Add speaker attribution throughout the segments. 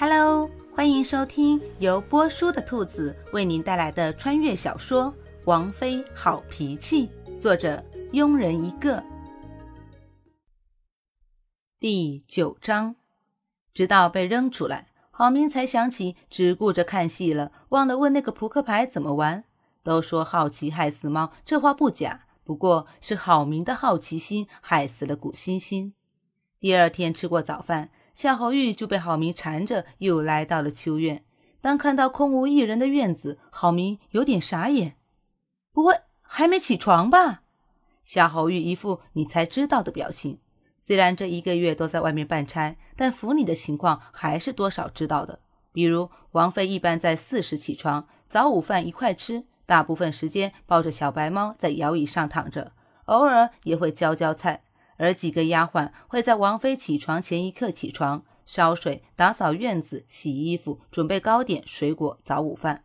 Speaker 1: Hello，欢迎收听由波叔的兔子为您带来的穿越小说《王妃好脾气》，作者庸人一个。第九章，直到被扔出来，郝明才想起只顾着看戏了，忘了问那个扑克牌怎么玩。都说好奇害死猫，这话不假，不过是郝明的好奇心害死了古欣欣。第二天吃过早饭。夏侯玉就被郝明缠着，又来到了秋院。当看到空无一人的院子，郝明有点傻眼。不会还没起床吧？夏侯玉一副你才知道的表情。虽然这一个月都在外面办差，但府里的情况还是多少知道的。比如王妃一般在四时起床，早午饭一块吃，大部分时间抱着小白猫在摇椅上躺着，偶尔也会浇浇菜。而几个丫鬟会在王妃起床前一刻起床，烧水、打扫院子、洗衣服、准备糕点、水果、早午饭。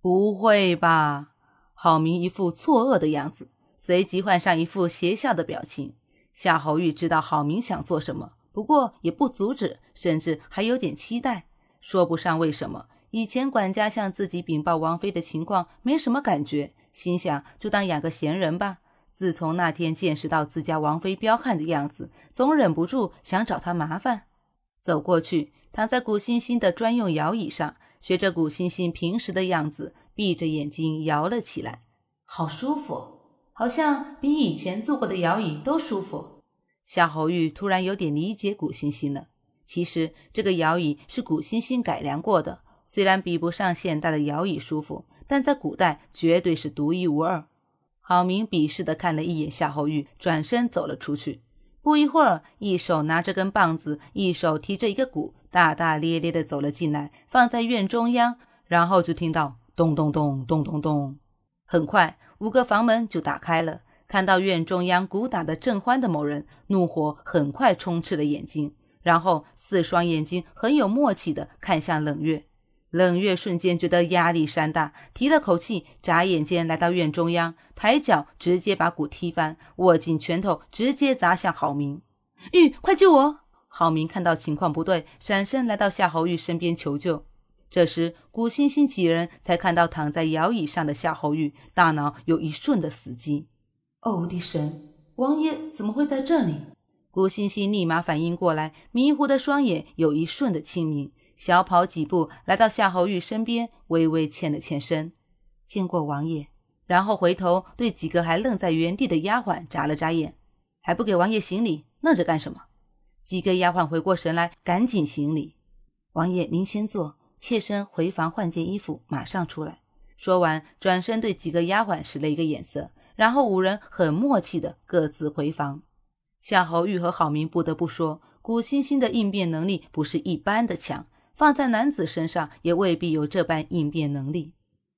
Speaker 1: 不会吧？郝明一副错愕的样子，随即换上一副邪笑的表情。夏侯玉知道郝明想做什么，不过也不阻止，甚至还有点期待。说不上为什么，以前管家向自己禀报王妃的情况，没什么感觉，心想就当养个闲人吧。自从那天见识到自家王妃彪悍的样子，总忍不住想找她麻烦。走过去，躺在古欣欣的专用摇椅上，学着古欣欣平时的样子，闭着眼睛摇了起来。好舒服，好像比以前坐过的摇椅都舒服。夏侯玉突然有点理解古欣欣了。其实这个摇椅是古欣欣改良过的，虽然比不上现代的摇椅舒服，但在古代绝对是独一无二。郝明鄙视地看了一眼夏侯玉，转身走了出去。不一会儿，一手拿着根棒子，一手提着一个鼓，大大咧咧地走了进来，放在院中央。然后就听到咚咚咚咚咚咚。很快，五个房门就打开了。看到院中央鼓打得正欢的某人，怒火很快充斥了眼睛，然后四双眼睛很有默契地看向冷月。冷月瞬间觉得压力山大，提了口气，眨眼间来到院中央，抬脚直接把鼓踢翻，握紧拳头，直接砸向郝明。玉，快救我！郝明看到情况不对，闪身来到夏侯玉身边求救。这时，古欣欣几人才看到躺在摇椅上的夏侯玉，大脑有一瞬的死机。哦，我的神，王爷怎么会在这里？古欣欣立马反应过来，迷糊的双眼有一瞬的清明。小跑几步来到夏侯玉身边，微微欠了欠身，见过王爷。然后回头对几个还愣在原地的丫鬟眨了眨眼，还不给王爷行礼，愣着干什么？几个丫鬟回过神来，赶紧行礼。王爷您先坐，妾身回房换件衣服，马上出来。说完，转身对几个丫鬟使了一个眼色，然后五人很默契的各自回房。夏侯玉和郝明不得不说，古欣欣的应变能力不是一般的强。放在男子身上也未必有这般应变能力。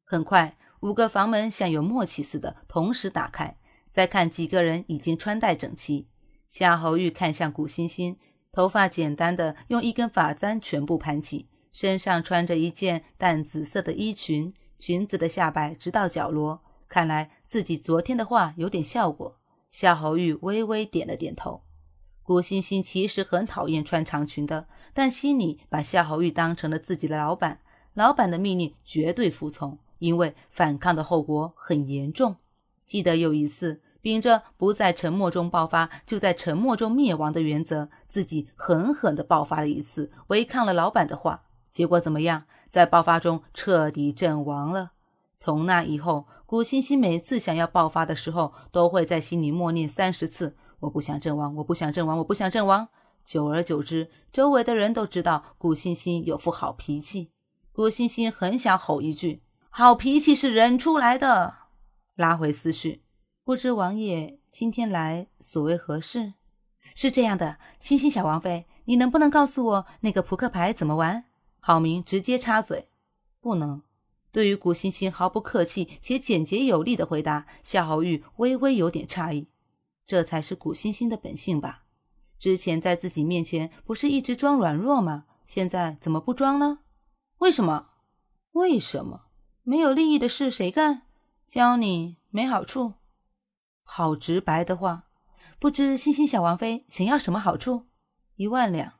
Speaker 1: 很快，五个房门像有默契似的同时打开。再看几个人已经穿戴整齐。夏侯玉看向古欣欣，头发简单的用一根发簪全部盘起，身上穿着一件淡紫色的衣裙，裙子的下摆直到脚踝。看来自己昨天的话有点效果。夏侯玉微微点了点头。古欣欣其实很讨厌穿长裙的，但心里把夏侯玉当成了自己的老板，老板的命令绝对服从，因为反抗的后果很严重。记得有一次，秉着不在沉默中爆发，就在沉默中灭亡的原则，自己狠狠地爆发了一次，违抗了老板的话，结果怎么样？在爆发中彻底阵亡了。从那以后，古欣欣每次想要爆发的时候，都会在心里默念三十次。我不想阵亡，我不想阵亡，我不想阵亡。久而久之，周围的人都知道古欣欣有副好脾气。古欣欣很想吼一句：“好脾气是忍出来的。”拉回思绪，不知王爷今天来所谓何事？是这样的，欣欣小王妃，你能不能告诉我那个扑克牌怎么玩？郝明直接插嘴：“不能。”对于古欣欣毫不客气且简洁有力的回答，夏侯玉微微有点诧异。这才是古欣欣的本性吧？之前在自己面前不是一直装软弱吗？现在怎么不装了？为什么？为什么？没有利益的事谁干？教你没好处？好直白的话。不知欣欣小王妃想要什么好处？一万两，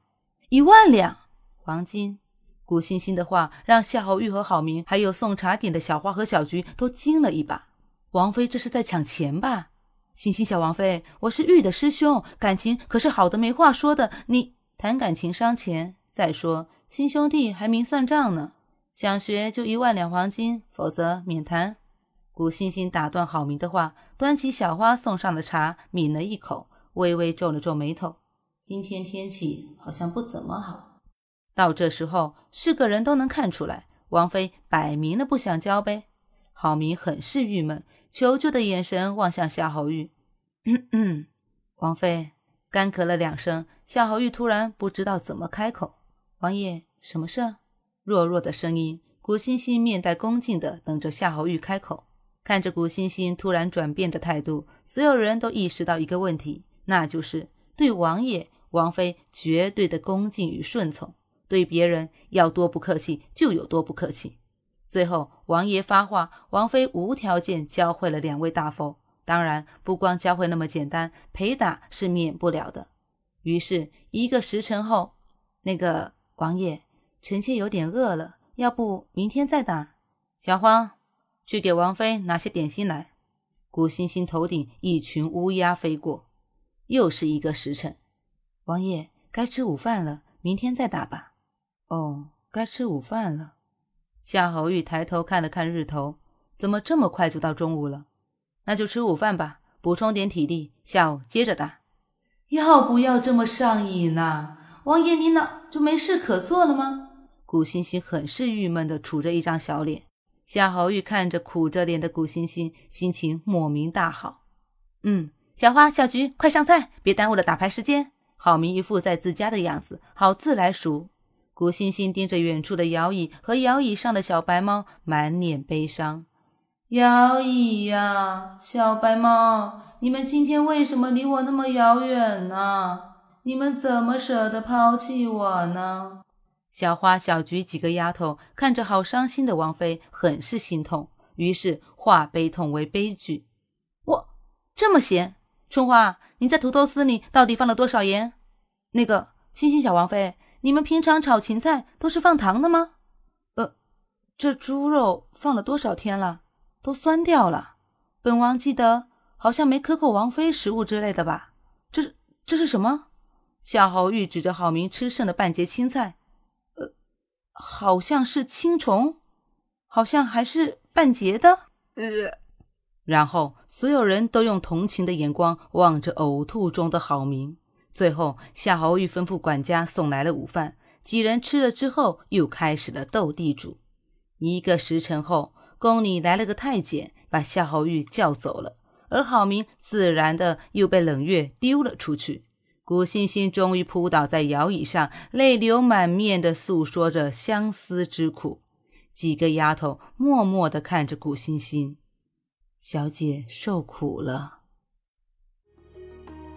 Speaker 1: 一万两黄金。古欣欣的话让夏侯玉和郝明，还有送茶点的小花和小菊都惊了一把。王妃这是在抢钱吧？欣欣小王妃，我是玉的师兄，感情可是好的没话说的。你谈感情伤钱，再说亲兄弟还明算账呢。想学就一万两黄金，否则免谈。古欣欣打断郝明的话，端起小花送上的茶，抿了一口，微微皱了皱眉头。今天天气好像不怎么好。到这时候，是个人都能看出来，王妃摆明了不想交呗。郝明很是郁闷，求救的眼神望向夏侯玉。嗯嗯，王妃干咳了两声，夏侯玉突然不知道怎么开口：“王爷，什么事？”弱弱的声音。古欣欣面带恭敬的等着夏侯玉开口。看着古欣欣突然转变的态度，所有人都意识到一个问题，那就是对王爷、王妃绝对的恭敬与顺从，对别人要多不客气就有多不客气。最后，王爷发话，王妃无条件教会了两位大佛。当然，不光教会那么简单，陪打是免不了的。于是，一个时辰后，那个王爷，臣妾有点饿了，要不明天再打？小花。去给王妃拿些点心来。古欣欣头顶一群乌鸦飞过，又是一个时辰。王爷该吃午饭了，明天再打吧。哦，该吃午饭了。夏侯玉抬头看了看日头，怎么这么快就到中午了？那就吃午饭吧，补充点体力，下午接着打。要不要这么上瘾呢？王爷，你哪就没事可做了吗？古欣欣很是郁闷的杵着一张小脸。夏侯玉看着苦着脸的古欣欣，心情莫名大好。嗯，小花、小菊，快上菜，别耽误了打牌时间。郝明一副在自家的样子，好自来熟。古欣欣盯着远处的摇椅和摇椅上的小白猫，满脸悲伤。摇椅呀，小白猫，你们今天为什么离我那么遥远呢？你们怎么舍得抛弃我呢？小花、小菊几个丫头看着好伤心的王妃，很是心痛，于是化悲痛为悲剧。我这么咸，春花，你在土豆丝里到底放了多少盐？那个星星小王妃，你们平常炒芹菜都是放糖的吗？呃，这猪肉放了多少天了，都酸掉了。本王记得好像没磕过王妃食物之类的吧？这是这是什么？夏侯玉指着郝明吃剩的半截青菜。呃好像是青虫，好像还是半截的。呃，然后所有人都用同情的眼光望着呕吐中的郝明。最后，夏侯玉吩咐管家送来了午饭，几人吃了之后，又开始了斗地主。一个时辰后，宫里来了个太监，把夏侯玉叫走了，而郝明自然的又被冷月丢了出去。古欣欣终于扑倒在摇椅上，泪流满面的诉说着相思之苦。几个丫头默默的看着古欣欣，小姐受苦了。